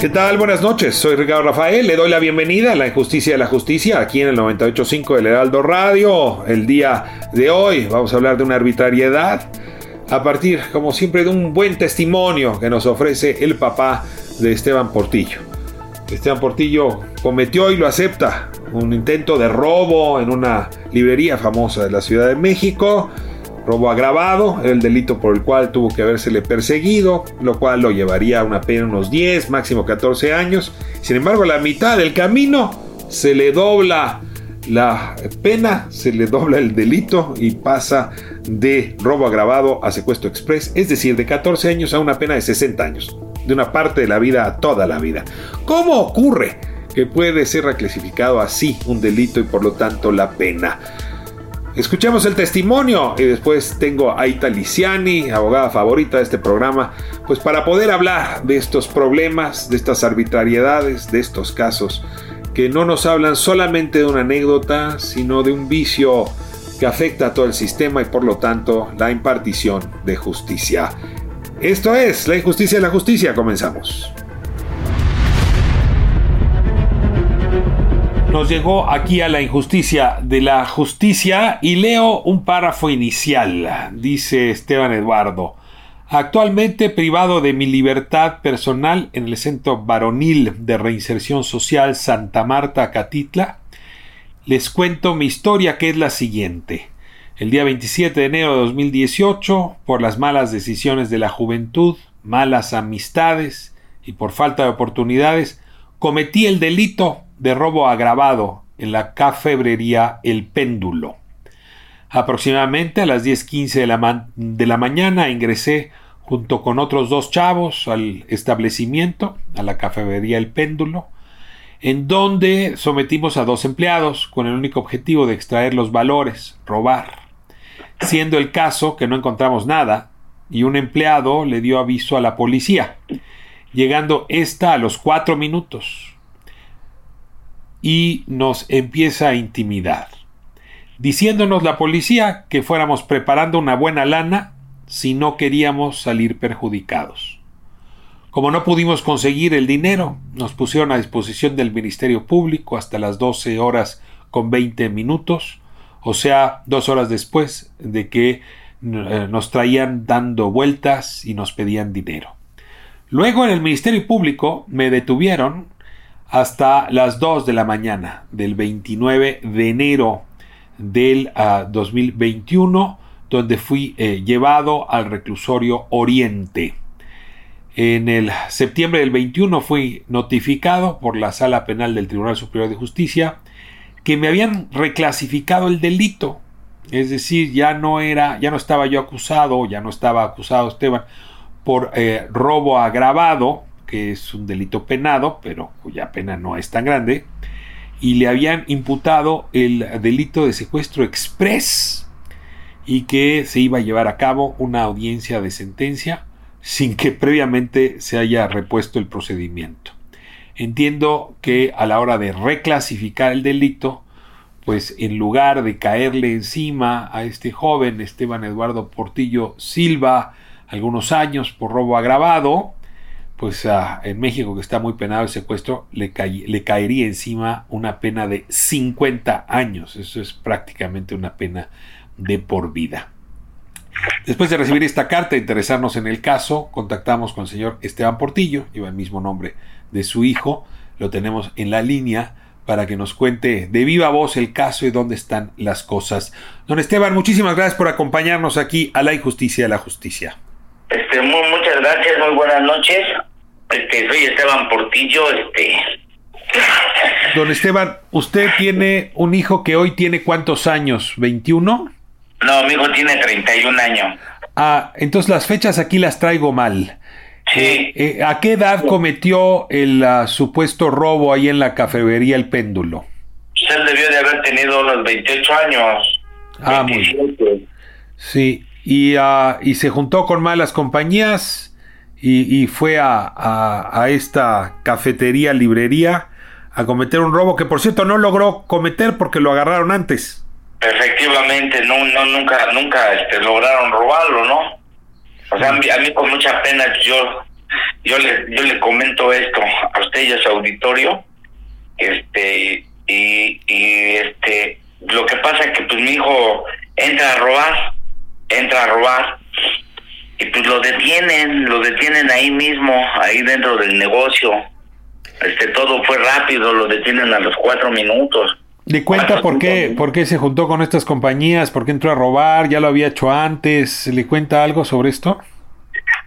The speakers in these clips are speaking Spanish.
¿Qué tal? Buenas noches, soy Ricardo Rafael, le doy la bienvenida a La Injusticia de la Justicia aquí en el 98.5 del Heraldo Radio. El día de hoy vamos a hablar de una arbitrariedad a partir, como siempre, de un buen testimonio que nos ofrece el papá de Esteban Portillo. Esteban Portillo cometió y lo acepta un intento de robo en una librería famosa de la Ciudad de México robo agravado, el delito por el cual tuvo que habérsele perseguido, lo cual lo llevaría a una pena de unos 10, máximo 14 años. Sin embargo, a la mitad del camino se le dobla la pena, se le dobla el delito y pasa de robo agravado a secuestro express, es decir, de 14 años a una pena de 60 años, de una parte de la vida a toda la vida. ¿Cómo ocurre que puede ser reclasificado así un delito y por lo tanto la pena? Escuchemos el testimonio y después tengo a Ita Liciani, abogada favorita de este programa, pues para poder hablar de estos problemas, de estas arbitrariedades, de estos casos que no nos hablan solamente de una anécdota, sino de un vicio que afecta a todo el sistema y por lo tanto la impartición de justicia. Esto es La Injusticia de la Justicia, comenzamos. Nos llegó aquí a la injusticia de la justicia y leo un párrafo inicial. Dice Esteban Eduardo. Actualmente privado de mi libertad personal en el Centro Varonil de Reinserción Social Santa Marta, Catitla, les cuento mi historia que es la siguiente. El día 27 de enero de 2018, por las malas decisiones de la juventud, malas amistades y por falta de oportunidades, cometí el delito de robo agravado en la cafebrería El Péndulo. Aproximadamente a las 10.15 de la, de la mañana ingresé junto con otros dos chavos al establecimiento, a la cafebrería El Péndulo, en donde sometimos a dos empleados con el único objetivo de extraer los valores, robar. Siendo el caso que no encontramos nada, y un empleado le dio aviso a la policía, llegando esta a los cuatro minutos, y nos empieza a intimidar, diciéndonos la policía que fuéramos preparando una buena lana si no queríamos salir perjudicados. Como no pudimos conseguir el dinero, nos pusieron a disposición del Ministerio Público hasta las 12 horas con 20 minutos, o sea, dos horas después de que eh, nos traían dando vueltas y nos pedían dinero. Luego en el Ministerio Público me detuvieron hasta las 2 de la mañana del 29 de enero del 2021, ah, donde fui eh, llevado al reclusorio Oriente. En el septiembre del 21 fui notificado por la Sala Penal del Tribunal Superior de Justicia que me habían reclasificado el delito. Es decir, ya no era, ya no estaba yo acusado, ya no estaba acusado Esteban por eh, robo agravado, que es un delito penado, pero cuya pena no es tan grande, y le habían imputado el delito de secuestro express y que se iba a llevar a cabo una audiencia de sentencia sin que previamente se haya repuesto el procedimiento. Entiendo que a la hora de reclasificar el delito, pues en lugar de caerle encima a este joven Esteban Eduardo Portillo Silva algunos años por robo agravado, pues en México que está muy penado el secuestro, le, le, caería encima una pena de 50 años. Eso es prácticamente una pena de por vida. Después de recibir esta carta e interesarnos en el caso, contactamos con el señor Esteban Portillo, lleva el mismo nombre de su hijo, lo tenemos en la línea para que nos cuente de viva voz el caso y dónde están las cosas. Don Esteban, muchísimas gracias por acompañarnos aquí a la injusticia de la justicia. Este, muchas gracias, muy buenas noches. Este, soy Esteban Portillo, este. Don Esteban, usted tiene un hijo que hoy tiene cuántos años, ¿21? No, mi hijo tiene 31 años. Ah, entonces las fechas aquí las traigo mal. Sí. Eh, eh, ¿A qué edad cometió el uh, supuesto robo ahí en la cafetería El Péndulo? Él debió de haber tenido unos 28 años. Ah, muy bien. Sí, y, uh, y se juntó con malas compañías y, y fue a, a, esta cafetería, librería, a cometer un robo que por cierto no logró cometer porque lo agarraron antes. Efectivamente, no, no nunca, nunca este, lograron robarlo, ¿no? O sea, a mí, a mí con mucha pena yo, yo le, yo le comento esto a usted y a su auditorio, este, y, y este, lo que pasa es que pues mi hijo entra a robar, entra a robar, y pues lo detienen, lo detienen ahí mismo, ahí dentro del negocio. Este, todo fue rápido, lo detienen a los cuatro minutos. ¿Le cuenta por qué, por qué se juntó con estas compañías? ¿Por qué entró a robar? ¿Ya lo había hecho antes? ¿Le cuenta algo sobre esto?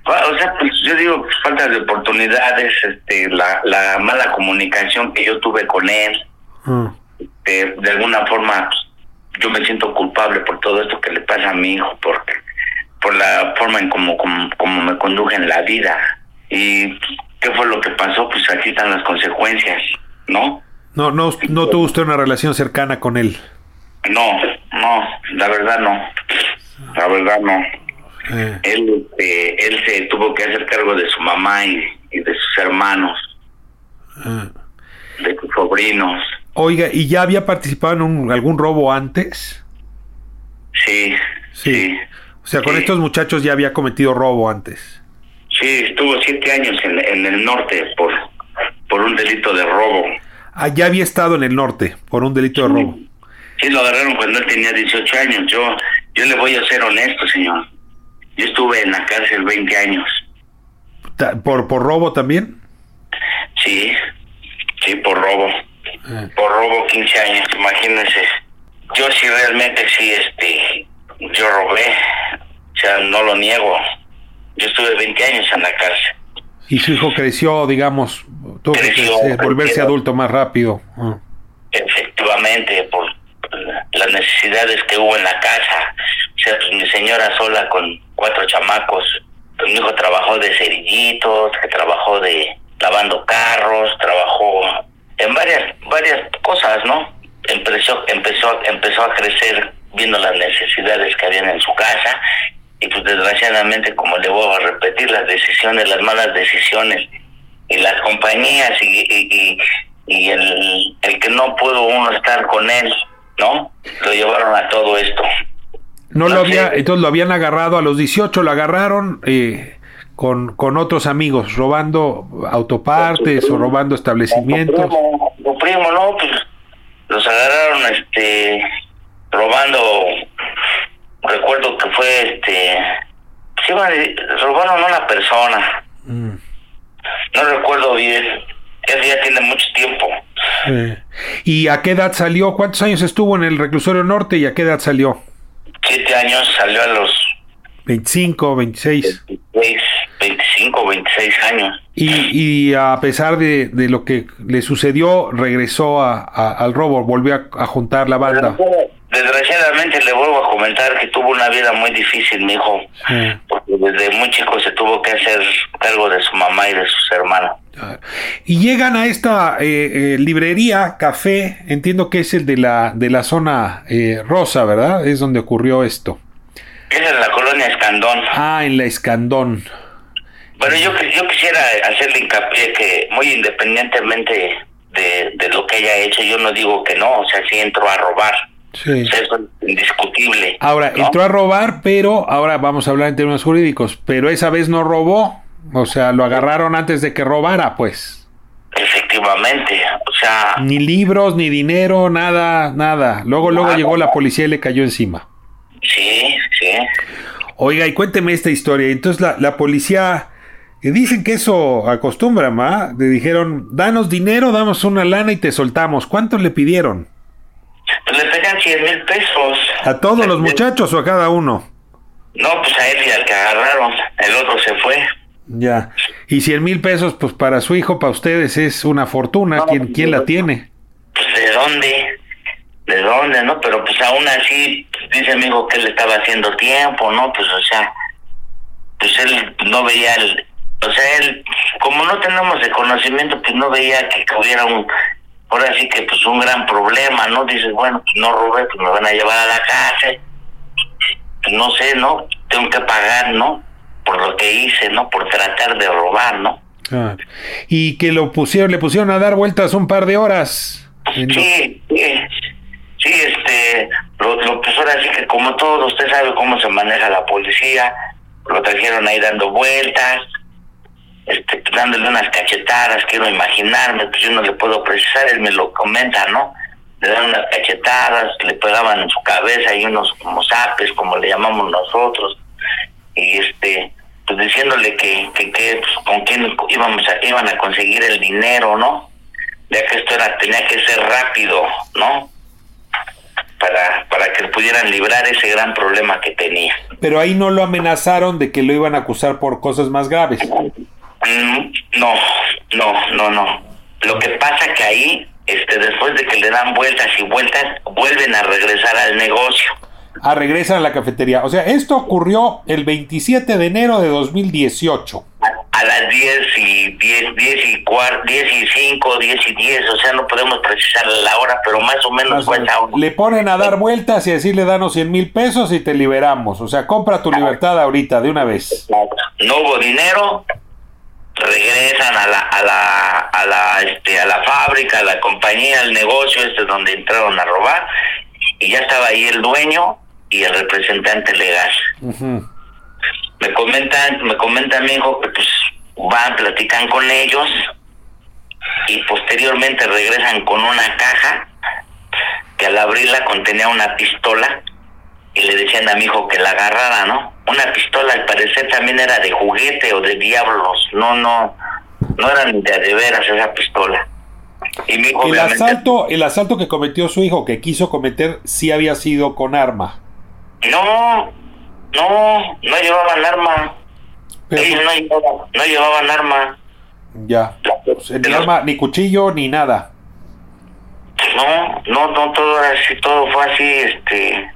O sea, pues yo digo, pues, falta de oportunidades, este, la, la mala comunicación que yo tuve con él. Mm. Este, de alguna forma, pues, yo me siento culpable por todo esto que le pasa a mi hijo, porque por la forma en como, como, como me conduje en la vida. ¿Y qué fue lo que pasó? Pues aquí están las consecuencias, ¿no? No, no, no tuvo usted una relación cercana con él. No, no, la verdad no. La verdad no. Eh, Él, este, él se tuvo que hacer cargo de su mamá y, y de sus hermanos, eh. de sus sobrinos. Oiga, ¿y ya había participado en un- algún robo antes? Sí, sí, O sea, con Sí. estos muchachos ya había cometido robo antes. sí, estuvo siete años en, en el norte por, por un delito de robo. Ah, ya había estado en el norte por un delito de robo. Sí, lo agarraron cuando él tenía 18 años. Yo, yo le voy a ser honesto, señor. Yo estuve en la cárcel 20 años. ¿Por, por robo también? Sí, sí, por robo. Por robo 15 años, imagínense. Yo sí realmente sí, este, yo robé. O sea, no lo niego. Yo estuve 20 años en la cárcel. Y su hijo creció, digamos, tuvo que Creció, volverse adulto más rápido. Ah. Efectivamente, por las necesidades que hubo en la casa. O sea, pues mi señora sola con cuatro chamacos. Pues mi hijo trabajó de cerillitos, que trabajó de lavando carros, varias cosas, ¿no? Empezó empezó empezó a crecer viendo las necesidades que habían en su casa y pues desgraciadamente como le voy a repetir las decisiones, las malas decisiones y las compañías y, y, y, y el, el que no pudo uno estar con él, ¿no? Lo llevaron a todo esto. No lo había, entonces lo habían agarrado a los 18, lo agarraron eh, con, con otros amigos, robando autopartes o robando establecimientos. Primo, no, pues los agarraron, este, robando. Recuerdo que fue, este, sí, vale, robaron a una persona. Mm. No recuerdo bien. Eso ya tiene mucho tiempo. Eh, ¿Y a qué edad salió? ¿Cuántos años estuvo en el reclusorio norte y a qué edad salió? Siete años salió a los ¿25, 26? 26, 25, 26 años. Y, y a pesar de, de lo que le sucedió, regresó a, a- al robo, volvió a, a juntar la banda. Desgraciadamente le vuelvo a comentar que tuvo una vida muy difícil, mi hijo. Sí. Porque desde muy chico se tuvo que hacer cargo de su mamá y de sus hermanos. Y llegan a esta eh, eh, librería, café, entiendo que es el de la, de la zona eh, rosa, ¿verdad? Es donde ocurrió esto. Esa es la colonia Escandón. Ah, en la Escandón. Pero yo, yo quisiera hacerle hincapié que muy independientemente de, de lo que haya hecho, yo no digo que no, o sea, sí entró a robar. Sí. Eso es indiscutible. Ahora, ¿no? entró a robar, pero ahora vamos a hablar en términos jurídicos, pero esa vez no robó, o sea, lo agarraron antes de que robara, pues. Efectivamente, o sea, Ni libros, ni dinero, nada, nada. Luego, luego llegó la policía y le cayó encima. Sí, sí. Oiga, y cuénteme esta historia. Entonces la, la policía Y dicen que eso acostumbra, ¿ma? Le dijeron, danos dinero, damos una lana y te soltamos. ¿Cuánto le pidieron? Pues le pegan 100 mil pesos. ¿A todos los muchachos o a cada uno? No, pues a él y al que agarraron. El otro se fue. Ya. Y 100 mil pesos, pues para su hijo, para ustedes es una fortuna. ¿Quién, ¿Quién la tiene? Pues de dónde, de dónde, ¿no? Pero pues aún así, pues, dice mi hijo que él estaba haciendo tiempo, ¿no? Pues o sea, pues él no veía el, o sea, él, como no tenemos el conocimiento, pues no veía que, que hubiera un, ahora sí que pues un gran problema, ¿no? Dices, bueno, pues no robé, pues me van a llevar a la cárcel, pues no sé, ¿no? Tengo que pagar, ¿no? Por lo que hice, ¿no? Por tratar de robar, ¿no? Ah, Y que lo pusieron, le pusieron a dar vueltas un par de horas. Sí, sí, sí, este, lo, lo pues ahora sí que como todo, usted sabe cómo se maneja la policía, lo trajeron ahí dando vueltas, este, dándole unas cachetadas, quiero imaginarme, pues yo no le puedo precisar, él me lo comenta, ¿no? Le dan unas cachetadas, le pegaban en su cabeza y unos como zapes, como le llamamos nosotros, y este, pues diciéndole que, que, que pues, con quién íbamos a, iban a conseguir el dinero, ¿no? ya que esto era tenía que ser rápido, ¿no? Para para que pudieran librar ese gran problema que tenía. Pero ahí no lo amenazaron de que lo iban a acusar por cosas más graves. Mm, No, no, no, no. Lo que pasa que ahí, este, después de que le dan vueltas y vueltas, vuelven a regresar al negocio. Ah, regresan a la cafetería. O sea, esto ocurrió el 27 de enero de 2018. A, las 10 y 10, 10 y cuarto, 10 y 5, 10 y 10, o sea, no podemos precisar la hora, pero más o menos fue esa hora. Le ponen a dar vueltas y decirle danos 100 mil pesos y te liberamos. O sea, compra tu libertad ahorita, de una vez. no hubo dinero regresan a la a la a la este a la fábrica a la compañía al negocio este donde entraron a robar y ya estaba ahí el dueño y el representante legal Ujú. Me comentan me comenta mi hijo que pues van platican con ellos y posteriormente regresan con una caja que al abrirla contenía una pistola y le decían a mi hijo que la agarrara, ¿no? Una pistola al parecer también era de juguete o de diablos, no, no, no era ni de, de veras esa pistola. Y mi hijo El obviamente- asalto, el asalto que cometió su hijo, que quiso cometer, sí había sido con arma. No, no, no llevaban arma. Pero, Ellos no llevaban, no llevaban arma. ya. Sea, ni arma, ni cuchillo, ni nada. No, no, no, todo era así, todo fue así, este...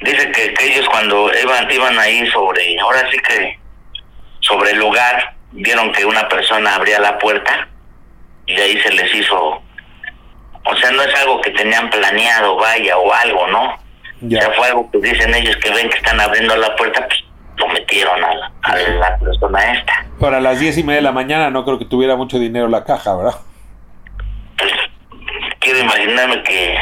Dice que, que ellos cuando iban, iban ahí sobre, ahora sí que sobre el lugar, vieron que una persona abría la puerta y de ahí se les hizo... O sea, no es algo que tenían planeado, vaya, o algo, ¿no? Ya. Sea, fue algo que dicen ellos que ven que están abriendo la puerta, pues lo metieron a la, a la persona esta. Para las diez y media de la mañana no creo que tuviera mucho dinero la caja, ¿verdad? pues quiero imaginarme que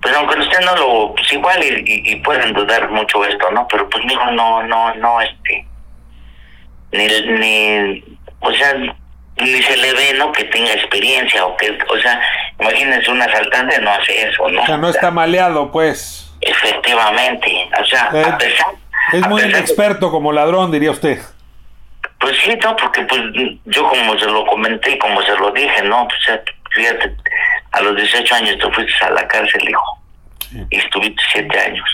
pues aunque usted no lo pues igual y, y- y pueden dudar mucho esto no pero pues mijo no no no este ni ni o sea ni se le ve no que tenga experiencia o que o sea imagínense un asaltante no hace eso no O sea, no está maleado, pues. efectivamente o sea Eh, a pesar Es a muy pesar de- inexperto como ladrón, diría usted. Pues sí, no, porque pues yo como se lo comenté y como se lo dije, no, pues fíjate, a los 18 años te fuiste a la cárcel, hijo, y estuviste 7 años.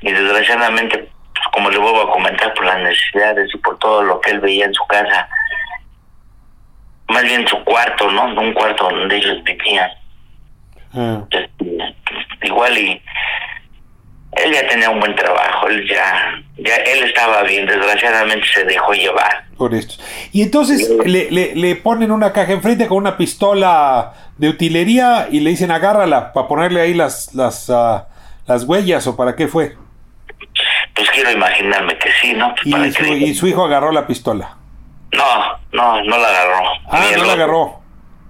Y desgraciadamente, pues, como le vuelvo a comentar, por las necesidades y por todo lo que él veía en su casa, más bien su cuarto, ¿no? Un cuarto donde ellos vivían. Ah, Este, igual y él ya tenía un buen trabajo, él ya, ya él estaba bien, desgraciadamente se dejó llevar. por esto. Y entonces le, le, le ponen una caja enfrente con una pistola de utilería y le dicen agárrala para ponerle ahí las, las, ah, las huellas o para qué fue. Pues quiero imaginarme que sí, ¿no? Pues para Y su, que- y su hijo agarró la pistola. No, no, no la agarró. Ah, Ni no la agarró.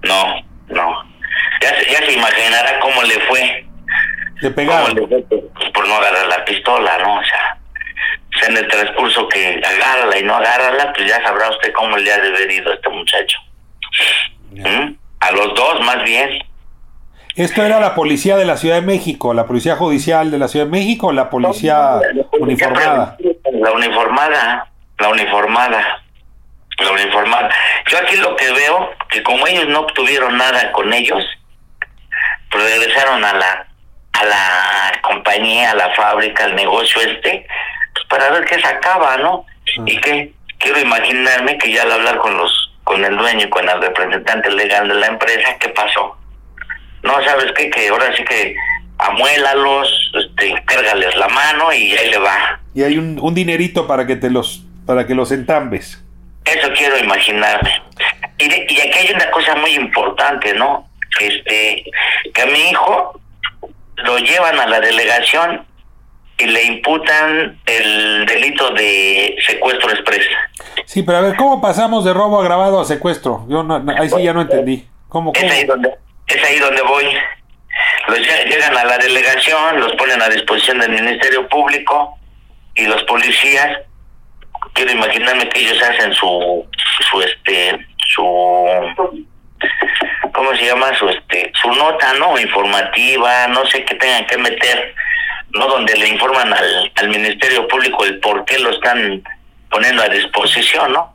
No, no. Ya se, ya se imaginará cómo le fue. Le Cómo pegaron. le fue pues, por no agarrar la pistola, ¿no? O sea, en el transcurso que agárrala y no agárrala, pues ya sabrá usted cómo le ha de haber ido a este muchacho. ¿Mm? A los dos, más bien. Esto era la policía de la Ciudad de México, la policía judicial de la Ciudad de México o la policía. La uniformada, la uniformada. La uniformada. Yo aquí lo que veo, que como ellos no obtuvieron nada con ellos, pues regresaron a la a la compañía, a la fábrica, al negocio este, pues para ver qué sacaba, ¿no? Y que quiero imaginarme que ya al hablar con los con el dueño y con el representante legal de la empresa, ¿qué pasó? No, ¿sabes qué? Que ahora sí que amuélalos, este, cárgales la mano y ahí le va. Y hay un, un dinerito para que te los, para que los entambes. Eso quiero imaginarme. Y, de- y aquí hay una cosa muy importante, ¿no? Este, que a mi hijo lo llevan a la delegación y le imputan el delito de secuestro express. Sí, pero a ver, ¿cómo pasamos de robo agravado a secuestro? Yo no, no- ahí sí ya no entendí. ¿Cómo, Es cómo? ahí donde, es ahí donde voy. Los lle- llegan a la delegación, los ponen a disposición del Ministerio Público y los policías, quiero imaginarme que ellos hacen su, su este, su, ¿cómo se llama? Su este, su nota, ¿no? Informativa, no sé qué tengan que meter, ¿no? Donde le informan al, al Ministerio Público el por qué lo están poniendo a disposición, ¿no?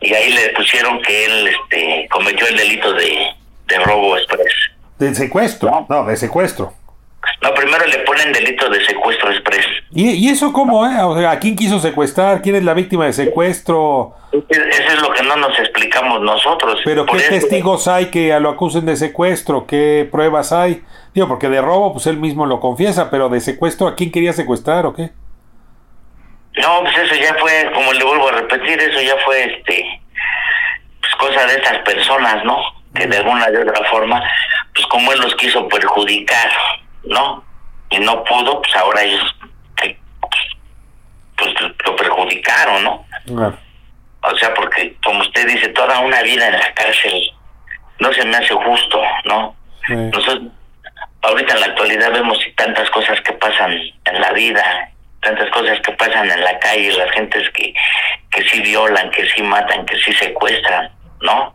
y ahí le pusieron que él este cometió el delito de, de robo express. De secuestro. No, de secuestro. No, primero le ponen delito de secuestro express. ¿Y, y eso cómo, eh? O sea, ¿a quién quiso secuestrar? ¿Quién es la víctima de secuestro? Eso es lo que no nos explicamos nosotros. ¿Pero Por qué eso- testigos hay que lo acusen de secuestro? ¿Qué pruebas hay? Digo, porque de robo, pues él mismo lo confiesa, pero de secuestro, ¿a quién quería secuestrar o qué? No, pues eso ya fue, como le vuelvo a repetir, eso ya fue este pues cosa de estas personas, ¿no? Que de alguna de otra forma, pues como él los quiso perjudicar, ¿no? Y no pudo, pues ahora ellos pues lo perjudicaron, ¿no? Claro. O sea, porque como usted dice, toda una vida en la cárcel no se me hace justo, ¿no? Nosotros ahorita en la actualidad vemos tantas cosas que pasan en la vida, tantas cosas que pasan en la calle, las gentes que, que sí violan, que sí matan, que sí secuestran, ¿no?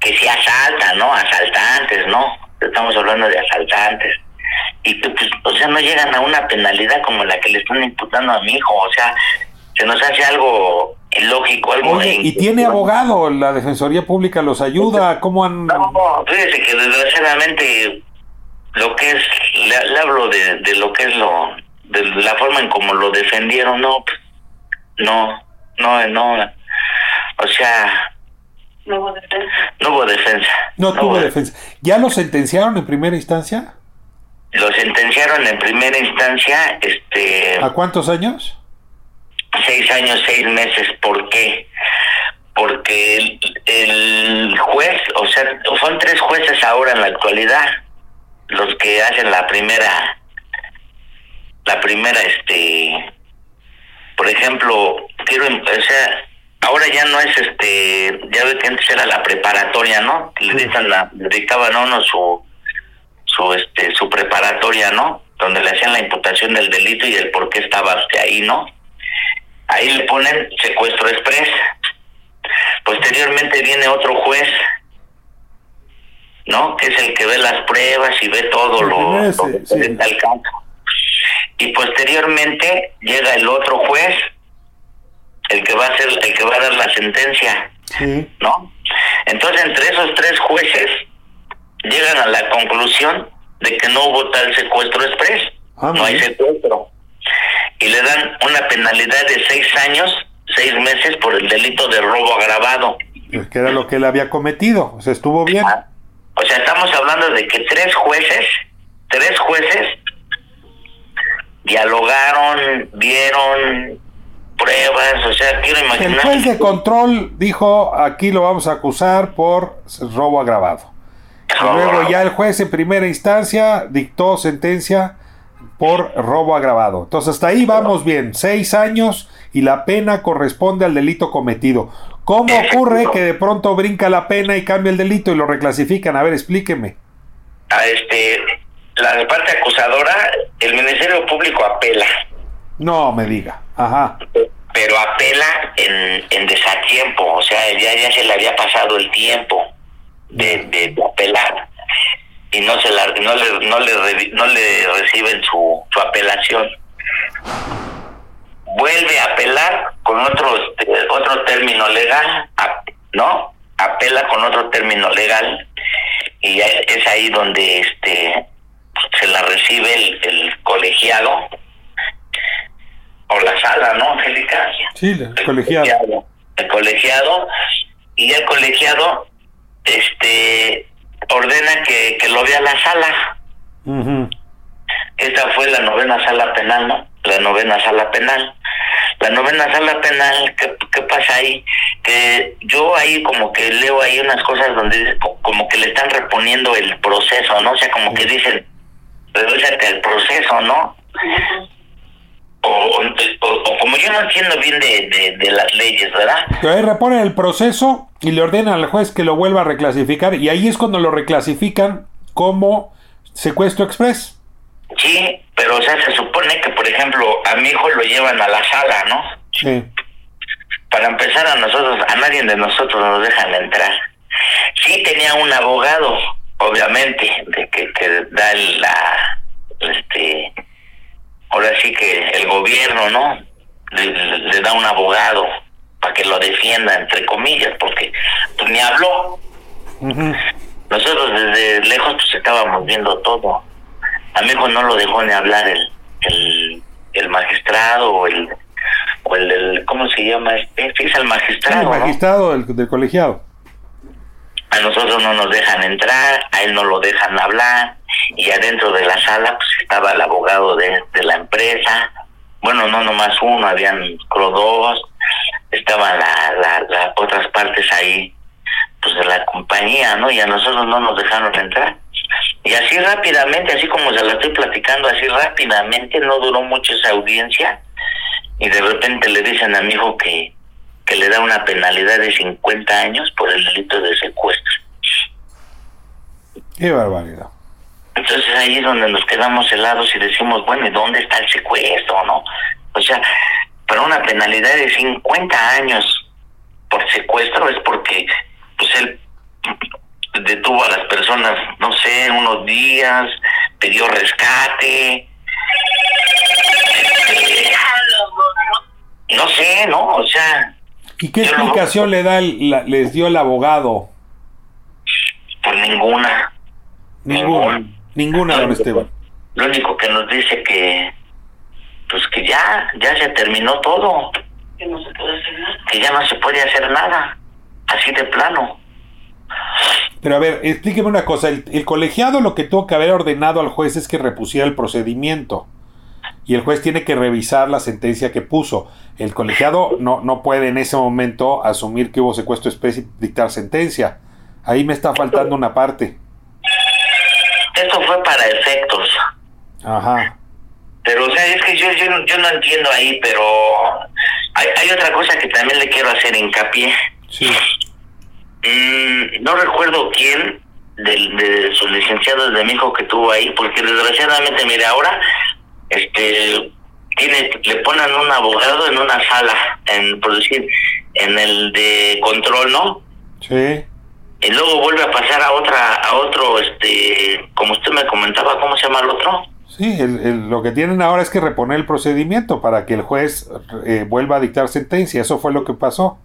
Que sí asaltan, ¿no? Asaltantes, ¿no? Estamos hablando de asaltantes. Y que, pues, o sea, no llegan a una penalidad como la que le están imputando a mi hijo, o sea, se nos hace algo ilógico, algo... Oye, ¿y tiene abogado? ¿La Defensoría Pública los ayuda? ¿Cómo han...? No, fíjese que desgraciadamente lo que es, le, le hablo de, de lo que es lo, de la forma en como lo defendieron, no, no, no, no, o sea, No hubo defensa. no hubo defensa. No tuvo defensa. ¿Ya lo sentenciaron en primera instancia? Lo sentenciaron en primera instancia, este, ¿A cuántos años? seis años, seis meses, ¿por qué? Porque el, el juez, o sea, son tres jueces ahora en la actualidad, los que hacen la primera, la primera, este, por ejemplo, quiero, o sea, ahora ya no es, este, ya ve que antes era la preparatoria, ¿no? Le dictan la, le dictaban a uno su, su, este, su preparatoria, ¿no? Donde le hacían la imputación del delito y el por qué estaba usted ahí, ¿no? Ahí le ponen secuestro express. Posteriormente viene otro juez, ¿no? Que es el que ve las pruebas y ve todo lo, lo que sí. presenta el campo. Y posteriormente llega el otro juez, el que va a hacer, el que va a dar la sentencia, Sí. ¿no? Entonces entre esos tres jueces llegan a la conclusión de que no hubo tal secuestro express, Ah, no hay secuestro. Y le dan una penalidad de seis años, seis meses por el delito de robo agravado. Pues que era lo que él había cometido. O sea, estuvo bien. Ah, O sea, estamos hablando de que tres jueces, tres jueces dialogaron, vieron pruebas, o sea, quiero El imaginar. juez de control dijo, aquí lo vamos a acusar por robo agravado. Y luego ya el juez en primera instancia dictó sentencia por robo agravado. Entonces hasta ahí vamos bien, seis años y la pena corresponde al delito cometido. ¿Cómo ocurre que de pronto brinca la pena y cambia el delito y lo reclasifican? A ver, explíqueme. a este la parte acusadora, el Ministerio Público apela, No me diga. Ajá. pero apela en, en desatiempo, o sea, ya, ya se le había pasado el tiempo de, de apelar y no se la, no le no le no le reciben su, su apelación. vuelve a apelar con otro otro término legal, ¿no? Apela con otro término legal y es ahí donde este se la recibe el, colegiado o la sala, ¿no, Angélica? Sí, el, colegiado. El colegiado y el colegiado este ordena que, que lo vea la sala. Esta fue la novena sala penal, ¿no? La novena sala penal. La novena sala penal, ¿qué, ¿qué, pasa ahí? Que yo ahí como que leo ahí unas cosas donde como que le están reponiendo el proceso, ¿no? O sea, como que dicen, que el proceso, ¿no? O, o, como yo no entiendo bien de, de, las leyes, ¿verdad? Que ahí reponen el proceso y le ordenan al juez que lo vuelva a reclasificar y ahí es cuando lo reclasifican como secuestro express. Sí, pero o sea, se supone que, por ejemplo, a mi hijo lo llevan a la sala, ¿no? Sí. Para empezar, a nosotros, a nadie de nosotros nos dejan entrar. Sí tenía un abogado, obviamente, de que, que da la, este, ahora sí que el gobierno, ¿no? Le, da un abogado para que lo defienda, entre comillas, porque pues ni habló. Nosotros desde lejos pues estábamos viendo todo. A mi hijo no lo dejó ni hablar el, el, el magistrado o el, o el, ¿cómo se llama? Este? Sí, es el magistrado. el magistrado del colegiado a nosotros no nos dejan entrar, a él no lo dejan hablar, y adentro de la sala pues estaba el abogado de, la empresa, bueno, no nomás uno, habían dos, estaban las la, otras partes ahí, pues de la compañía, ¿no? Y a nosotros no nos dejaron entrar. Y así rápidamente, así como se la estoy platicando, así rápidamente, no duró mucho esa audiencia, y de repente le dicen a mi hijo que, que le da una penalidad de 50 años por el delito de secuestro. Qué barbaridad. Entonces ahí es donde nos quedamos helados y decimos, bueno, ¿y dónde está el secuestro, no? O sea, para una penalidad de 50 años por secuestro es porque pues él detuvo a las personas, no sé, unos días, pidió rescate. ¿Y qué explicación le da les dio el abogado? Pues ninguna. Ninguna. Ninguna, don Esteban. Lo único que nos dice que pues que ya ya se terminó todo. Que no se puede hacer nada. Que ya no se puede hacer nada. Así de plano. Pero a ver, explíqueme una cosa. El, el colegiado lo que tuvo que haber ordenado al juez es que repusiera el procedimiento y el juez tiene que revisar la sentencia que puso. El colegiado no, no puede en ese momento asumir que hubo secuestro especie y dictar sentencia. Ahí me está faltando una parte. Esto fue para efectos. Ajá. Pero, o sea, es que yo, yo, yo no entiendo ahí, pero hay, hay otra cosa que también le quiero hacer hincapié. Sí. Mm, no recuerdo quién de, de sus licenciados de mi hijo que tuvo ahí, porque desgraciadamente, mire, ahora este tiene le ponen un abogado en una sala en producir en el de control no sí. Y luego vuelve a pasar a otra a otro este como usted me comentaba cómo se llama el otro sí lo que tienen ahora es que reponer el procedimiento para que el juez eh, vuelva a dictar sentencia. Eso fue lo que pasó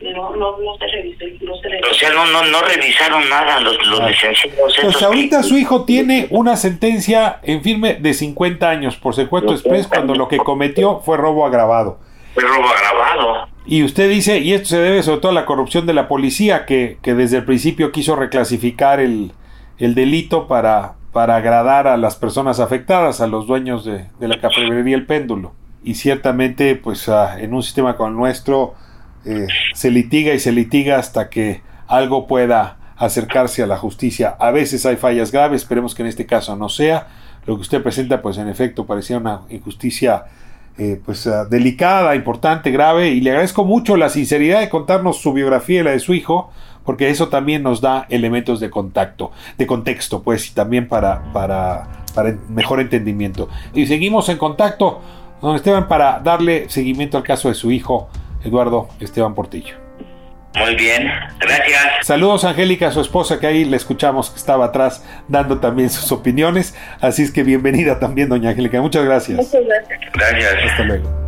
no, no, no se revisó, no se revisó. O sea, no, no, no revisaron nada los, los ah. licenciados. Pues ahorita su hijo tiene una sentencia en firme de 50 años por secuestro express cuando lo que cometió fue robo agravado. Fue robo agravado. Y usted dice, y esto se debe sobre todo a la corrupción de la policía, que, que desde el principio quiso reclasificar el, el delito para, para agradar a las personas afectadas, a los dueños de, de la cafetería El Péndulo. Y ciertamente, pues ah, en un sistema como el nuestro, eh, se litiga y se litiga hasta que algo pueda acercarse a la justicia. A veces hay fallas graves, esperemos que en este caso no sea. Lo que usted presenta, pues en efecto, parecía una injusticia eh, pues ah, delicada, importante, grave, y le agradezco mucho la sinceridad de contarnos su biografía y la de su hijo, porque eso también nos da elementos de contacto, de contexto, pues, y también para, para, para mejor entendimiento. Y seguimos en contacto, don Esteban, para darle seguimiento al caso de su hijo, Eduardo Esteban Portillo. Muy bien, gracias. Saludos Angélica, su esposa, que ahí le escuchamos que estaba atrás dando también sus opiniones. Así es que bienvenida también, doña Angélica. Muchas gracias. Muchas gracias. Gracias. Hasta luego.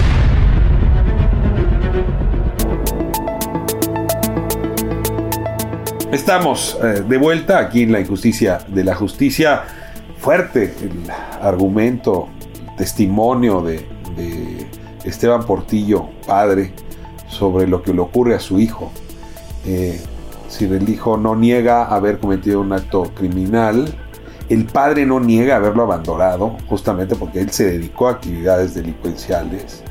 Estamos eh, de vuelta aquí en la injusticia de la justicia. Fuerte el argumento, el testimonio de, Esteban Portillo, padre, sobre lo que le ocurre a su hijo. Eh, si el hijo no niega haber cometido un acto criminal, el padre no niega haberlo abandonado, justamente porque él se dedicó a actividades delincuenciales.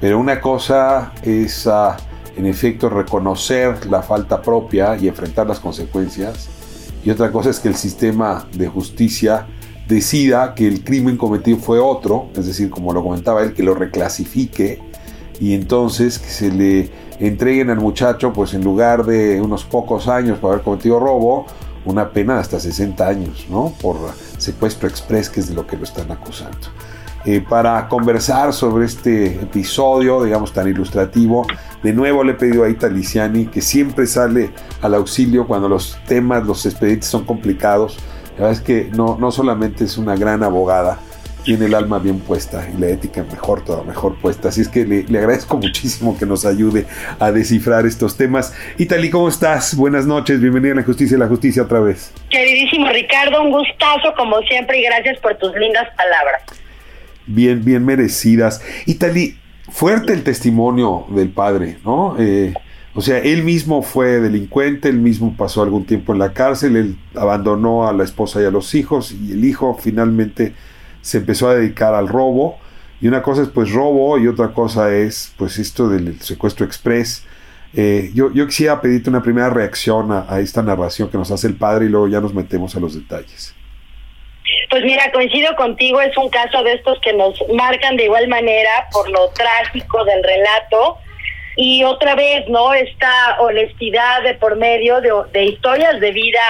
Pero una cosa es... Ah, en efecto reconocer la falta propia y enfrentar las consecuencias. Y otra cosa es que el sistema de justicia decida que el crimen cometido fue otro, es decir, como lo comentaba él, que lo reclasifique y entonces que se le entreguen al muchacho, pues en lugar de unos pocos años por haber cometido robo, una pena hasta 60 años, ¿no? Por secuestro express, que es de lo que lo están acusando. Eh, para conversar sobre este episodio, digamos, tan ilustrativo. De nuevo le he pedido a Ita Liciani, que siempre sale al auxilio cuando los temas, los expedientes son complicados. La verdad es que no, no solamente es una gran abogada, tiene el alma bien puesta y la ética mejor, toda mejor puesta. Así es que le, le, agradezco muchísimo que nos ayude a descifrar estos temas. Itali, ¿cómo estás? Buenas noches, bienvenida a la justicia y la justicia otra vez. Queridísimo Ricardo, un gustazo como siempre y gracias por tus lindas palabras bien, bien merecidas. Y Tali, fuerte el testimonio del padre, ¿no? Eh, o sea, él mismo fue delincuente, él mismo pasó algún tiempo en la cárcel, él abandonó a la esposa y a los hijos y el hijo finalmente se empezó a dedicar al robo. Y una cosa es pues robo y otra cosa es pues esto del secuestro express. Eh, yo, yo, quisiera pedirte una primera reacción a esta narración que nos hace el padre y luego ya nos metemos a los detalles. Pues mira, coincido contigo, es un caso de estos que nos marcan de igual manera por lo trágico del relato y otra vez, ¿no? Esta honestidad de por medio de, historias de vida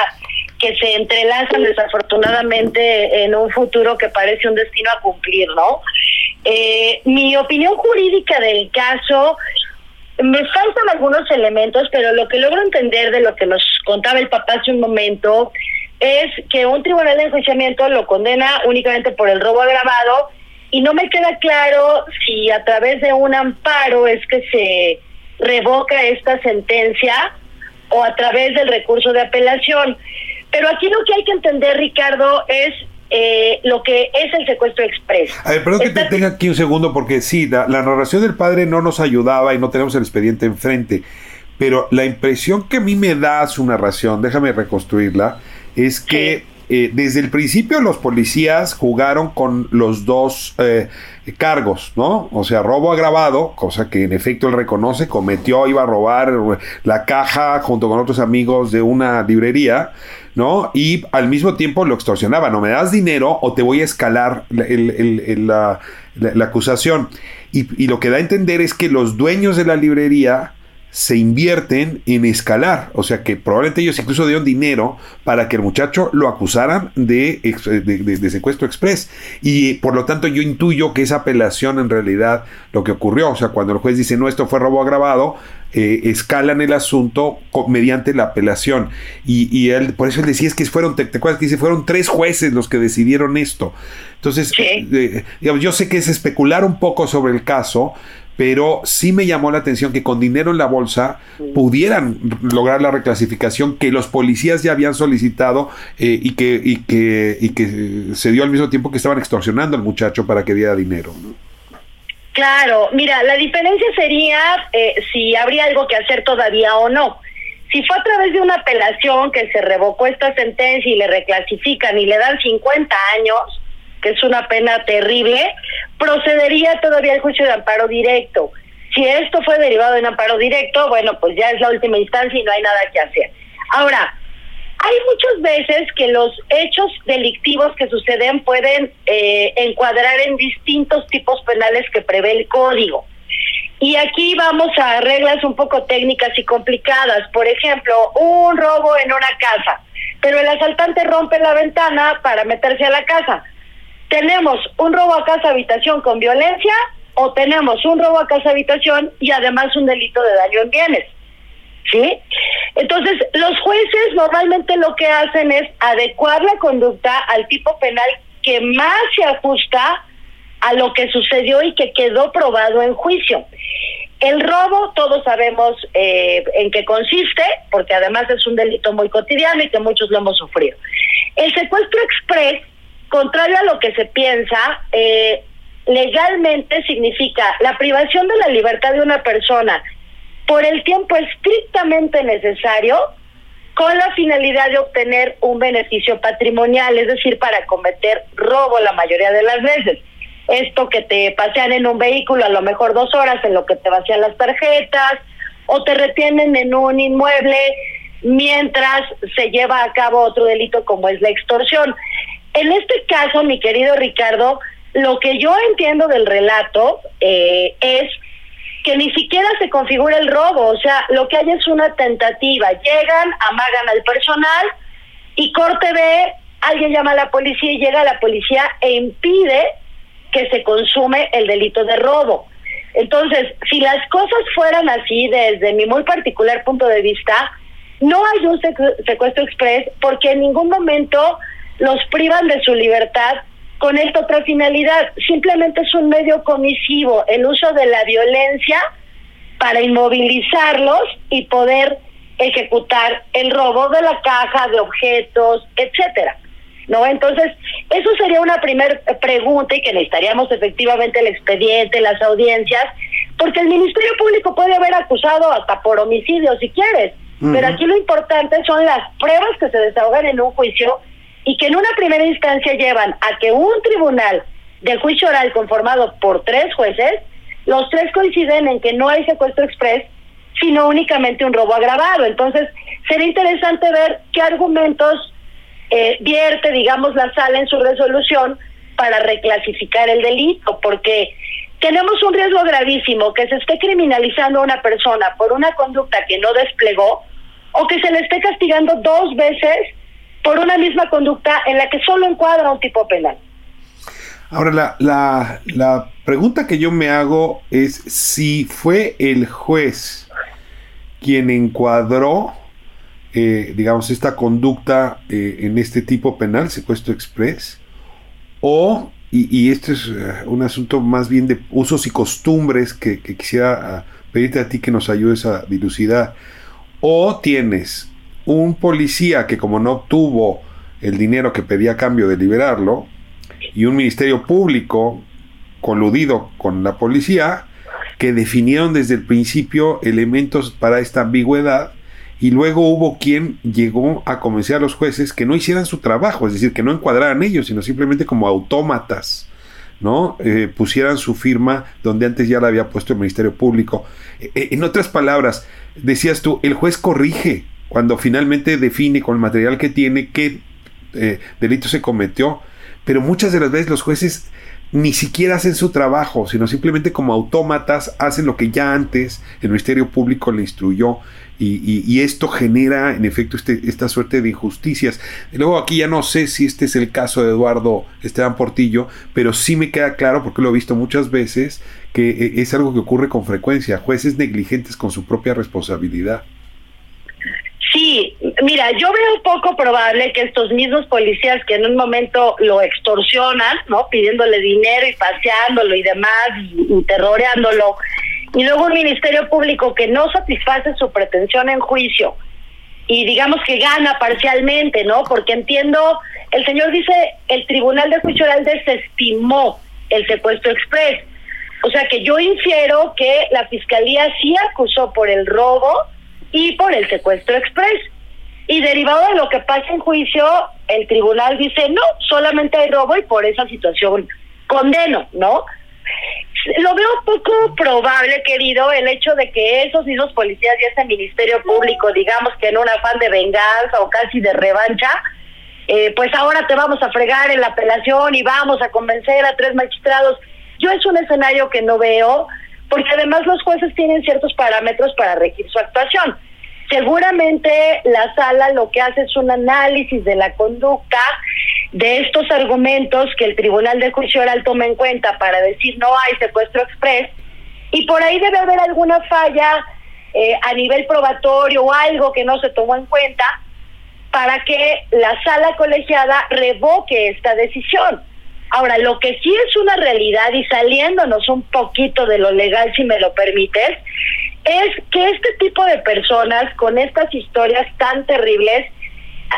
que se entrelazan desafortunadamente en un futuro que parece un destino a cumplir, ¿no? Eh, mi opinión jurídica del caso, me faltan algunos elementos, pero lo que logro entender de lo que nos contaba el papá hace un momento es que un tribunal de enjuiciamiento lo condena únicamente por el robo agravado y no me queda claro si a través de un amparo es que se revoca esta sentencia o a través del recurso de apelación. Pero aquí lo que hay que entender, Ricardo, es eh, lo que es el secuestro expreso. A ver, perdón que te tenga aquí un segundo, porque sí, la, la, narración del padre no nos ayudaba y no tenemos el expediente enfrente, pero la impresión que a mí me da su narración, déjame reconstruirla, es que eh, desde el principio los policías jugaron con los dos eh, cargos, ¿no? O sea, robo agravado, cosa que en efecto él reconoce, cometió, iba a robar la caja junto con otros amigos de una librería, ¿no? Y al mismo tiempo lo extorsionaba, no me das dinero o te voy a escalar la, acusación. y lo que da a entender es que los dueños de la librería se invierten en escalar. O sea que probablemente ellos incluso dieron dinero para que el muchacho lo acusaran de, de, secuestro express. Y por lo tanto yo intuyo que esa apelación en realidad lo que ocurrió. O sea, cuando el juez dice no, esto fue robo agravado, eh, escalan el asunto mediante la apelación. Y, él, por eso él decía es que fueron, te, acuerdas que dice, fueron tres jueces los que decidieron esto. Entonces, eh, yo sé que es especular un poco sobre el caso, pero sí me llamó la atención que con dinero en la bolsa pudieran lograr la reclasificación que los policías ya habían solicitado eh, y, que, y, que, y que se dio al mismo tiempo que estaban extorsionando al muchacho para que diera dinero. Claro, mira, la diferencia sería eh, si habría algo que hacer todavía o no. Si fue a través de una apelación que se revocó esta sentencia y le reclasifican y le dan 50 años, que es una pena terrible, procedería todavía el juicio de amparo directo. Si esto fue derivado de un amparo directo, bueno, pues ya es la última instancia y no hay nada que hacer. Ahora, hay muchas veces que los hechos delictivos que suceden pueden eh, encuadrar en distintos tipos penales que prevé el código. Y aquí vamos a reglas un poco técnicas y complicadas. Por ejemplo, un robo en una casa, pero el asaltante rompe la ventana para meterse a la casa. ¿Tenemos un robo a casa habitación con violencia o tenemos un robo a casa habitación y además un delito de daño en bienes? ¿Sí? Entonces, los jueces normalmente lo que hacen es adecuar la conducta al tipo penal que más se ajusta a lo que sucedió y que quedó probado en juicio. El robo, todos sabemos eh, en qué consiste, porque además es un delito muy cotidiano y que muchos lo hemos sufrido. El secuestro express, contrario a lo que se piensa, eh, legalmente significa la privación de la libertad de una persona por el tiempo estrictamente necesario con la finalidad de obtener un beneficio patrimonial, es decir, para cometer robo la mayoría de las veces esto que te pasean en un vehículo a lo mejor dos horas en lo que te vacían las tarjetas o te retienen en un inmueble mientras se lleva a cabo otro delito como es la extorsión. En este caso, mi querido Ricardo, lo que yo entiendo del relato eh, es que ni siquiera se configura el robo, o sea, lo que hay es una tentativa. Llegan, amagan al personal y corte ve, alguien llama a la policía y llega la policía e impide que se consume el delito de robo. Entonces, si las cosas fueran así, desde mi muy particular punto de vista, no hay un secuestro express porque en ningún momento los privan de su libertad con esta otra finalidad. Simplemente es un medio comisivo, el uso de la violencia para inmovilizarlos y poder ejecutar el robo de la caja, de objetos, etcétera. ¿no? Entonces, eso sería una primera pregunta y que necesitaríamos efectivamente el expediente, las audiencias, porque el Ministerio Público puede haber acusado hasta por homicidio si quieres, pero aquí lo importante son las pruebas que se desahogan en un juicio y que en una primera instancia llevan a que un tribunal de juicio oral conformado por tres jueces, los tres coinciden en que no hay secuestro express, sino únicamente un robo agravado. Entonces, sería interesante ver qué argumentos eh, vierte, digamos, la sala en su resolución para reclasificar el delito, porque tenemos un riesgo gravísimo que se esté criminalizando a una persona por una conducta que no desplegó o que se le esté castigando dos veces por una misma conducta en la que solo encuadra un tipo penal. Ahora, la, la, la pregunta que yo me hago es si fue el juez quien encuadró eh, digamos, esta conducta eh, en este tipo penal, secuestro express, o, y, este es eh, un asunto más bien de usos y costumbres que, quisiera ah, pedirte a ti que nos ayudes a dilucidar, o tienes un policía que como no obtuvo el dinero que pedía a cambio de liberarlo, y un ministerio público coludido con la policía, que definieron desde el principio elementos para esta ambigüedad y luego hubo quien llegó a convencer a los jueces que no hicieran su trabajo, es decir, que no encuadraran ellos, sino simplemente como autómatas, ¿no? Eh, pusieran su firma donde antes ya la había puesto el Ministerio Público. Eh, eh, en otras palabras, decías tú, el juez corrige cuando finalmente define con el material que tiene qué delito se cometió, pero muchas de las veces los jueces ni siquiera hacen su trabajo, sino simplemente como autómatas hacen lo que ya antes el Ministerio Público le instruyó y, esto genera en efecto este, esta suerte de injusticias. Y luego aquí ya no sé si este es el caso de Eduardo Esteban Portillo, pero sí me queda claro, porque lo he visto muchas veces, que eh, es algo que ocurre con frecuencia, jueces negligentes con su propia responsabilidad. Mira, yo veo poco probable que estos mismos policías que en un momento lo extorsionan, ¿no? Pidiéndole dinero y paseándolo y demás, y terroreándolo, y luego un ministerio público que no satisface su pretensión en juicio y digamos que gana parcialmente, ¿no? Porque entiendo, el señor dice, el Tribunal de Juicio Oral desestimó el secuestro express. O sea que yo infiero que la Fiscalía sí acusó por el robo y por el secuestro express. Y derivado de lo que pasa en juicio, el tribunal dice, no, solamente hay robo y por esa situación condeno, ¿no? Lo veo poco probable, querido, el hecho de que esos mismos policías y ese ministerio público, digamos que en un afán de venganza o casi de revancha, eh, pues ahora te vamos a fregar en la apelación y vamos a convencer a tres magistrados. Yo es un escenario que no veo porque además los jueces tienen ciertos parámetros para regir su actuación. Seguramente la sala lo que hace es un análisis de la conducta de estos argumentos que el Tribunal de Juicio Oral toma en cuenta para decir no hay secuestro express y por ahí debe haber alguna falla eh, a nivel probatorio o algo que no se tomó en cuenta para que la sala colegiada revoque esta decisión. Ahora, lo que sí es una realidad y saliéndonos un poquito de lo legal, si me lo permites, es que este tipo de personas con estas historias tan terribles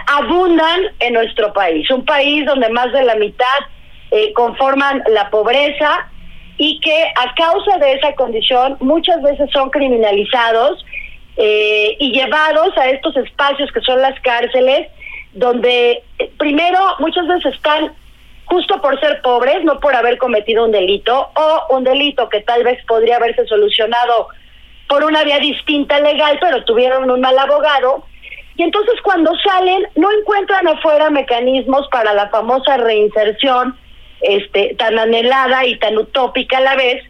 abundan en nuestro país, un país donde más de la mitad eh, conforman la pobreza y que a causa de esa condición muchas veces son criminalizados eh, y llevados a estos espacios que son las cárceles, donde eh, primero muchas veces están justo por ser pobres, no por haber cometido un delito, o un delito que tal vez podría haberse solucionado por una vía distinta legal, pero tuvieron un mal abogado. Y entonces cuando salen no encuentran afuera mecanismos para la famosa reinserción, este, tan anhelada y tan utópica a la vez,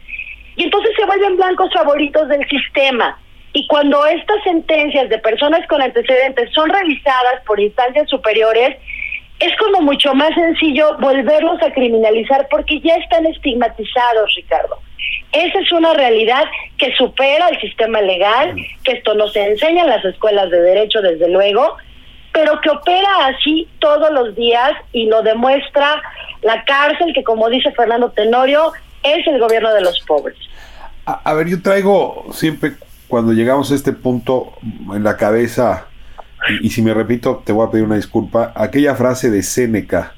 y entonces se vuelven blancos favoritos del sistema. Y cuando estas sentencias de personas con antecedentes son revisadas por instancias superiores, es como mucho más sencillo volverlos a criminalizar porque ya están estigmatizados, Ricardo. Esa es una realidad que supera el sistema legal, que esto no se enseña en las escuelas de derecho, desde luego, pero que opera así todos los días y lo demuestra la cárcel, que como dice Fernando Tenorio, es el gobierno de los pobres. A, ver, yo traigo siempre, cuando llegamos a este punto en la cabeza, y, si me repito, te voy a pedir una disculpa, aquella frase de Séneca,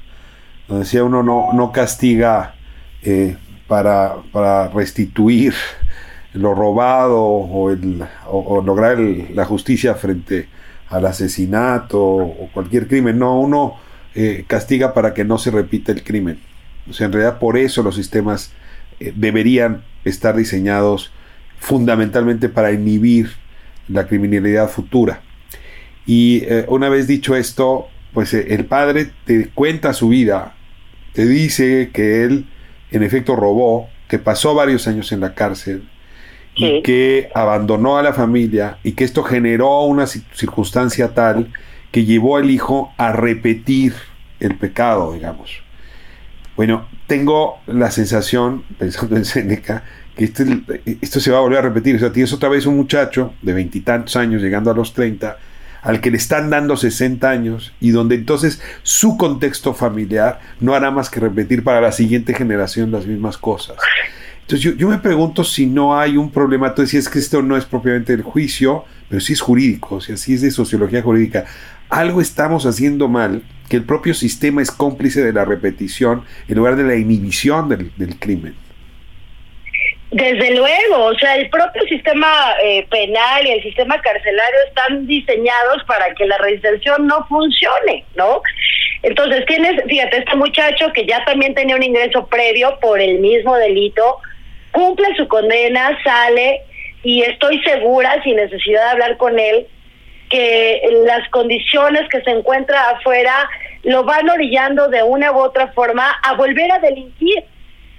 donde decía uno no, no castiga eh, para, para restituir lo robado o, lograr la justicia frente al asesinato o cualquier crimen. No, uno eh, castiga para que no se repita el crimen. O sea, en realidad por eso los sistemas eh, deberían estar diseñados fundamentalmente para inhibir la criminalidad futura. Y eh, una vez dicho esto, pues el padre te cuenta su vida, te dice que él en efecto robó, que pasó varios años en la cárcel y que abandonó a la familia y que esto generó una circunstancia tal que llevó al hijo a repetir el pecado, digamos. Bueno, tengo la sensación, pensando en Seneca, que este, esto se va a volver a repetir. O sea, tienes otra vez un muchacho de veintitantos años, llegando a los treinta, al que le están dando 60 años y donde entonces su contexto familiar no hará más que repetir para la siguiente generación las mismas cosas. Entonces yo, me pregunto si no hay un problema, tú decías que esto no es propiamente el juicio, pero sí es jurídico, o sea, es de sociología jurídica. Algo estamos haciendo mal, que el propio sistema es cómplice de la repetición en lugar de la inhibición del, del crimen. Desde luego, o sea, el propio sistema eh, penal y el sistema carcelario están diseñados para que la reinserción no funcione, ¿no? Entonces tienes, fíjate, este muchacho que ya también tenía un ingreso previo por el mismo delito, cumple su condena, sale y estoy segura, sin necesidad de hablar con él, que las condiciones que se encuentra afuera lo van orillando de una u otra forma a volver a delinquir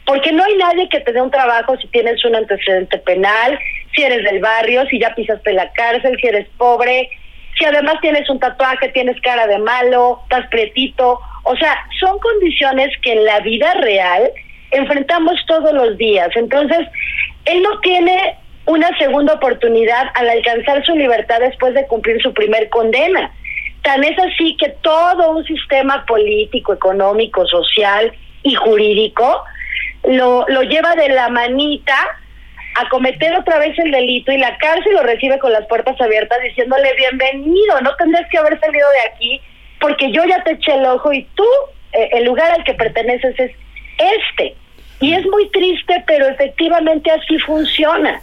porque no hay nadie que te dé un trabajo si tienes un antecedente penal, si eres del barrio, si ya pisaste la cárcel, si eres pobre, si además tienes un tatuaje, tienes cara de malo, estás pretito. O sea, son condiciones que en la vida real enfrentamos todos los días. Entonces, él no tiene una segunda oportunidad al alcanzar su libertad después de cumplir su primer condena. Tan es así que todo un sistema político, económico, social y jurídico lo, lo lleva de la manita a cometer otra vez el delito y la cárcel lo recibe con las puertas abiertas diciéndole bienvenido, no tendrás que haber salido de aquí porque yo ya te eché el ojo y tú, eh, el lugar al que perteneces es este. Y es muy triste, pero efectivamente así funciona.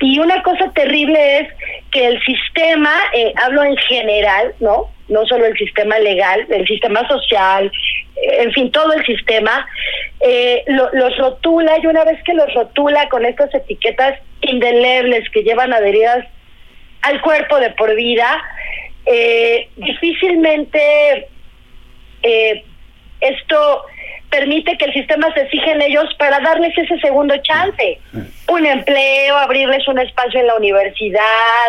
Y una cosa terrible es que el sistema, eh, hablo en general, ¿no? No solo el sistema legal, el sistema social, eh, en fin, todo el sistema, eh, los rotula y una vez que los rotula con estas etiquetas indelebles que llevan adheridas al cuerpo de por vida, difícilmente esto permite que el sistema se fije en ellos para darles ese segundo chance. Un empleo, abrirles un espacio en la universidad,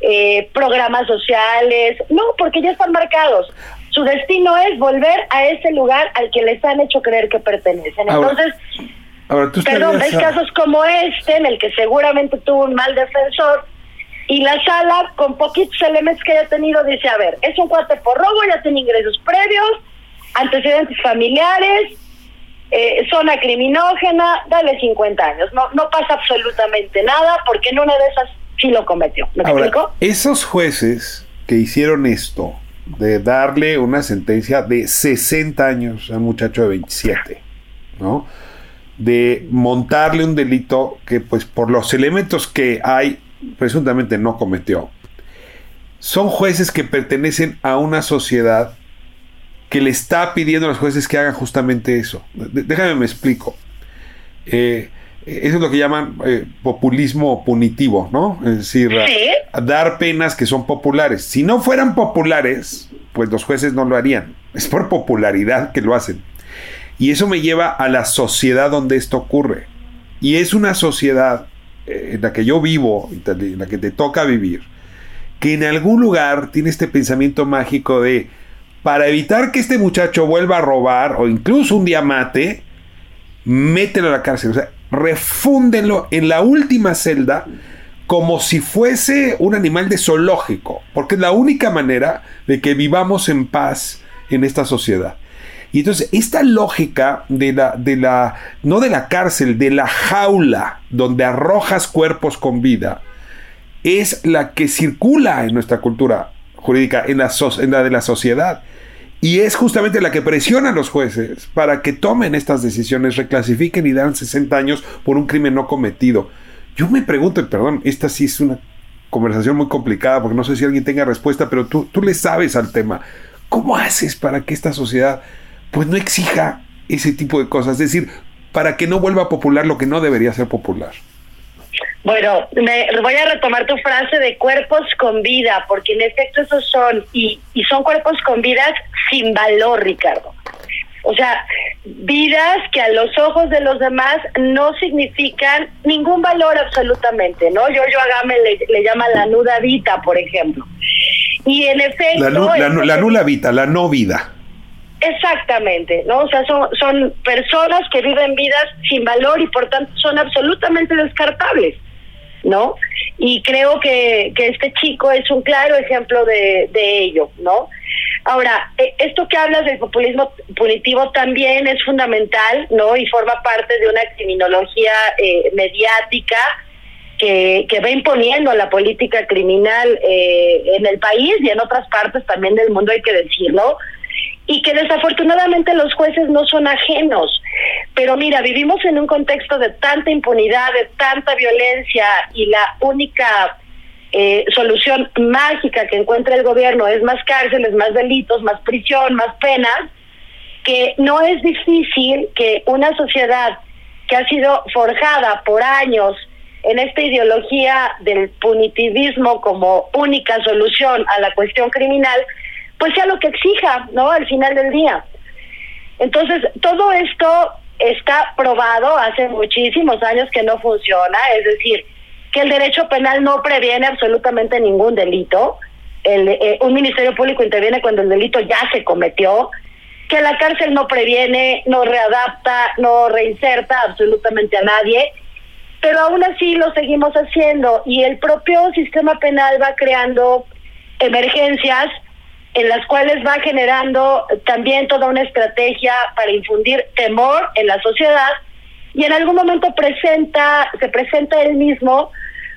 eh, programas sociales. No, porque ya están marcados. Su destino es volver a ese lugar al que les han hecho creer que pertenecen. Entonces, perdón, ves casos como este, en el que seguramente tuvo un mal defensor, y la sala, con poquitos elementos que haya tenido, dice, a ver, es un cuate por robo, ya tiene ingresos previos, antecedentes familiares, eh, zona criminógena, dale 50 años. No, no pasa absolutamente nada porque en una de esas sí lo cometió. ¿Me explico? Esos jueces que hicieron esto, de darle una sentencia de 60 años a un muchacho de 27, ¿no? De montarle un delito que, pues, por los elementos que hay, presuntamente no cometió. Son jueces que pertenecen a una sociedad que le está pidiendo a los jueces que hagan justamente eso. Déjame me explico. Eh, eso es lo que llaman eh, populismo punitivo, ¿no? Es decir, dar penas que son populares. Si no fueran populares, pues los jueces no lo harían. Es por popularidad que lo hacen. Y eso me lleva a la sociedad donde esto ocurre. Y es una sociedad eh, en la que yo vivo, en la que te toca vivir, que en algún lugar tiene este pensamiento mágico de para evitar que este muchacho vuelva a robar o incluso un día mate, mételo a la cárcel. O sea, refúndenlo en la última celda como si fuese un animal de zoológico, porque es la única manera de que vivamos en paz en esta sociedad. Y entonces, esta lógica de la, de la, no de la cárcel, de la jaula donde arrojas cuerpos con vida, es la que circula en nuestra cultura jurídica, en la, en la de la sociedad. Y es justamente la que presiona a los jueces para que tomen estas decisiones, reclasifiquen y dan 60 años por un crimen no cometido. Yo me pregunto, perdón, esta sí es una conversación muy complicada porque no sé si alguien tenga respuesta, pero tú, tú le sabes al tema. ¿Cómo haces para que esta sociedad pues no exija ese tipo de cosas? Es decir, para que no vuelva popular lo que no debería ser popular. Bueno, me, voy a retomar tu frase de cuerpos con vida, porque en efecto esos son, y, y son cuerpos con vidas sin valor, Ricardo. O sea, vidas que a los ojos de los demás no significan ningún valor absolutamente, ¿no? Yo Agame le, le llama la nuda vita, por ejemplo. Y en efecto... La, la nula vita, la no vida. Exactamente, ¿no? O sea, son, son personas que viven vidas sin valor y por tanto son absolutamente descartables, ¿no? Y creo que, que este chico es un claro ejemplo de, de ello, ¿no? Ahora, e, esto que hablas del populismo punitivo también es fundamental, ¿no? Y forma parte de una criminología eh, mediática que, que va imponiendo la política criminal eh, en el país y en otras partes también del mundo, hay que decirlo y que desafortunadamente los jueces no son ajenos. Pero mira, vivimos en un contexto de tanta impunidad, de tanta violencia y la única eh, solución mágica que encuentra el gobierno es más cárceles, más delitos, más prisión, más penas, que no es difícil que una sociedad que ha sido forjada por años en esta ideología del punitivismo como única solución a la cuestión criminal, pues sea lo que exija, ¿no? Al final del día. Entonces, todo esto está probado hace muchísimos años que no funciona, es decir, que el derecho penal no previene absolutamente ningún delito, el, eh, un ministerio público interviene cuando el delito ya se cometió, que la cárcel no previene, no readapta, no reinserta absolutamente a nadie, pero aún así lo seguimos haciendo y el propio sistema penal va creando emergencias en las cuales va generando también toda una estrategia para infundir temor en la sociedad y en algún momento presenta se presenta él mismo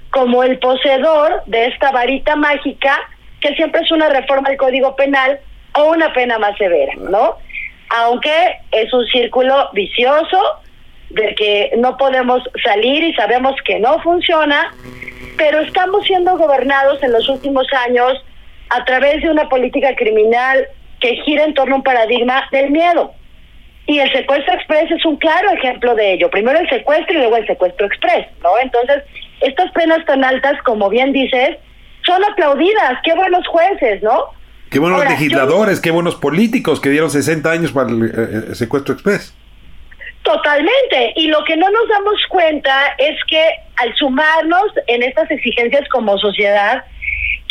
como el poseedor de esta varita mágica que siempre es una reforma del Código Penal o una pena más severa, ¿no? Aunque es un círculo vicioso de que no podemos salir y sabemos que no funciona, pero estamos siendo gobernados en los últimos años a través de una política criminal que gira en torno a un paradigma del miedo. Y el secuestro express es un claro ejemplo de ello. Primero el secuestro y luego el secuestro express, ¿no? Entonces, estas penas tan altas, como bien dices, son aplaudidas. Qué buenos jueces, ¿no? Qué buenos legisladores, qué buenos políticos que dieron 60 años para el, secuestro express. Totalmente. Y lo que no nos damos cuenta es que al sumarnos en estas exigencias como sociedad,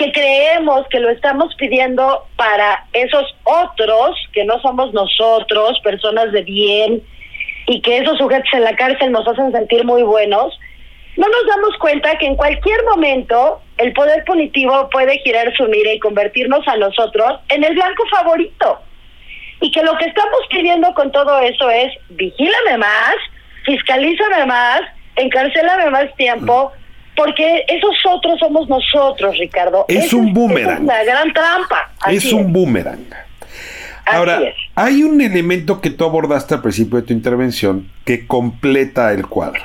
que creemos que lo estamos pidiendo para esos otros, que no somos nosotros, personas de bien, y que esos sujetos en la cárcel nos hacen sentir muy buenos, no nos damos cuenta que en cualquier momento el poder punitivo puede girar su mira y convertirnos a nosotros en el blanco favorito. Y que lo que estamos pidiendo con todo eso es vigílame más, fiscalízame más, encarcélame más tiempo, porque esos otros somos nosotros, Ricardo. Es un boomerang. Es una gran trampa. es un boomerang. Ahora, hay un elemento que tú abordaste al principio de tu intervención que completa el cuadro.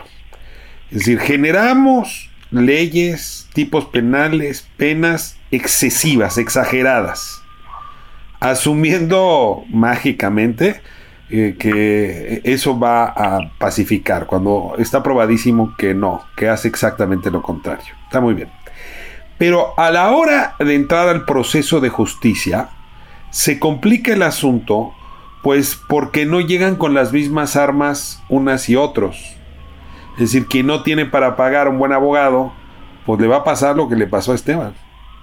Es decir, generamos leyes, tipos penales, penas excesivas, exageradas, asumiendo mágicamente eh, que eso va a pacificar, cuando está probadísimo que no, que hace exactamente lo contrario. Está muy bien. Pero a la hora de entrar al proceso de justicia, se complica el asunto, pues porque no llegan con las mismas armas unas y otros. Es decir, quien no tiene para pagar un buen abogado, pues le va a pasar lo que le pasó a Esteban.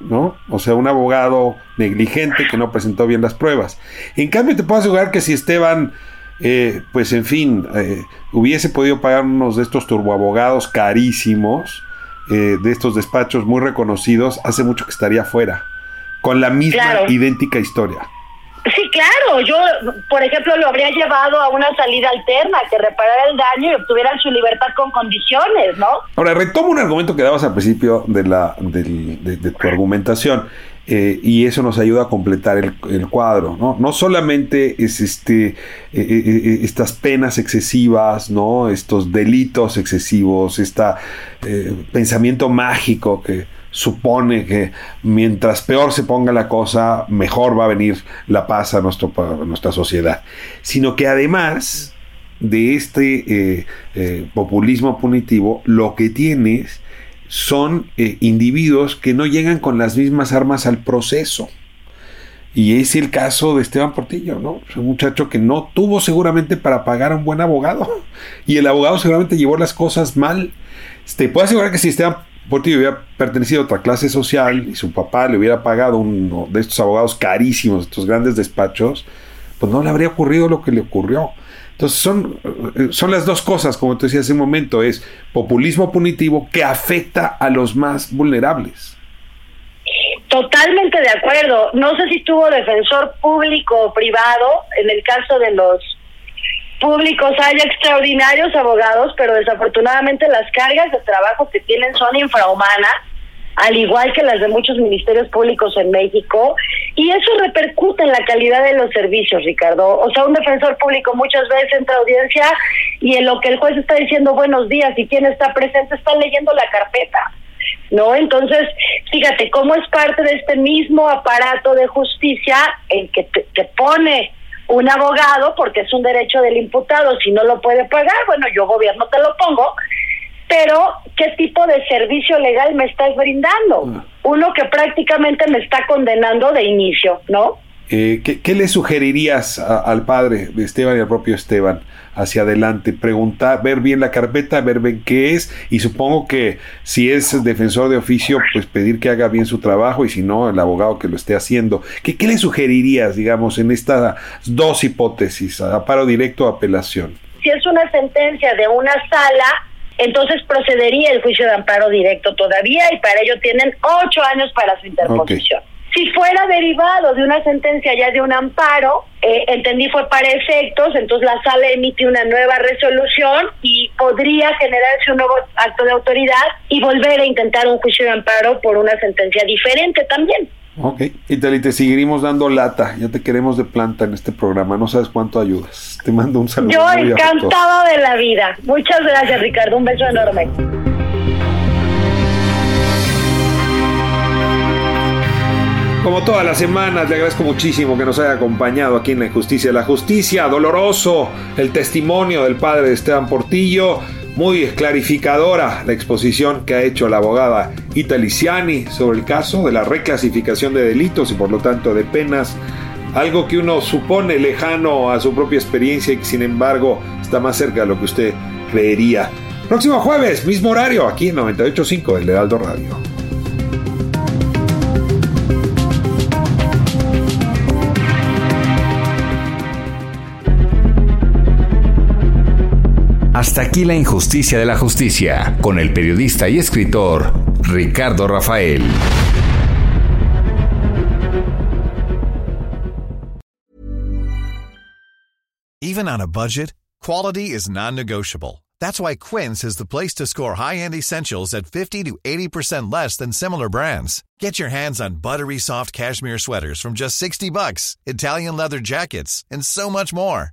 ¿No? O sea, un abogado negligente que no presentó bien las pruebas. En cambio, te puedo asegurar que si Esteban, eh, pues en fin, eh, hubiese podido pagar unos de estos turboabogados carísimos, eh, de estos despachos muy reconocidos, hace mucho que estaría fuera, con la misma idéntica historia. Sí, claro. Yo, por ejemplo, lo habría llevado a una salida alterna que reparara el daño y obtuvieran su libertad con condiciones, ¿no? Ahora, retomo un argumento que dabas al principio de, la, de, tu argumentación. Eh, y eso nos ayuda a completar el, cuadro, ¿no? No solamente es este, eh, eh, estas penas excesivas, ¿no? Estos delitos excesivos, este pensamiento mágico que, supone que mientras peor se ponga la cosa, mejor va a venir la paz a, nuestra sociedad. Sino que además de este eh, eh, populismo punitivo, lo que tienes son eh, individuos que no llegan con las mismas armas al proceso. Y es el caso de Esteban Portillo, ¿no? un muchacho que no tuvo seguramente para pagar a un buen abogado. Y el abogado seguramente llevó las cosas mal. Te puedo asegurar que si Esteban Portillo hubiera pertenecido a otra clase social y su papá le hubiera pagado uno de estos abogados carísimos, estos grandes despachos, pues no le habría ocurrido lo que le ocurrió. Entonces son, eh, son las dos cosas, como te decía hace un momento, es populismo punitivo que afecta a los más vulnerables. Totalmente de acuerdo. No sé si tuvo defensor público o privado en el caso de los públicos hay extraordinarios abogados, pero desafortunadamente las cargas de trabajo que tienen son infrahumanas, al igual que las de muchos ministerios públicos en México, y eso repercute en la calidad de los servicios, Ricardo. O sea, un defensor público muchas veces entra a audiencia y en lo que el juez está diciendo buenos días y quien está presente está leyendo la carpeta. ¿no? Entonces, fíjate cómo es parte de este mismo aparato de justicia en que te pone un abogado porque es un derecho del imputado, si no lo puede pagar, bueno, yo gobierno te lo pongo, pero ¿qué tipo de servicio legal me estás brindando? Mm. Uno que prácticamente me está condenando de inicio, ¿no? Eh, ¿qué, le sugerirías al padre de Esteban y al propio Esteban hacia adelante? Preguntar, ver bien la carpeta, ver bien qué es y supongo que si es defensor de oficio, pues pedir que haga bien su trabajo y si no, el abogado que lo esté haciendo. ¿Qué, qué le sugerirías, digamos, en estas dos hipótesis, a paro directo o apelación? Si es una sentencia de una sala, entonces procedería el juicio de amparo directo todavía y para ello tienen ocho años para su interposición. Si fuera derivado de una sentencia ya de un amparo, eh, entendí fue para efectos, entonces la sala emite una nueva resolución y podría generarse un nuevo acto de autoridad y volver a intentar un juicio de amparo por una sentencia diferente también. Ok, y te seguiremos dando lata. Ya te queremos de planta en este programa. No sabes cuánto ayudas. Te mando un saludo. Yo encantada de la vida. Muchas gracias, Ricardo. Un beso enorme. Como todas las semanas, le agradezco muchísimo que nos haya acompañado aquí en La Injusticia de la Justicia. Doloroso el testimonio del padre de Esteban Portillo. Muy clarificadora la exposición que ha hecho la abogada Ita Liciani sobre el caso de la reclasificación de delitos y por lo tanto de penas algo que uno supone lejano a su propia experiencia y que sin embargo está más cerca de lo que usted creería. Próximo jueves, mismo horario, aquí en 98.5 El Heraldo Radio. Hasta aquí la injusticia de la justicia, con el periodista y escritor Ricardo Rafael. Even on a budget, quality is non-negotiable. That's why Quince is the place to score high-end essentials at 50 to 80% less than similar brands. Get your hands on buttery soft cashmere sweaters from just 60 bucks, Italian leather jackets, and so much more.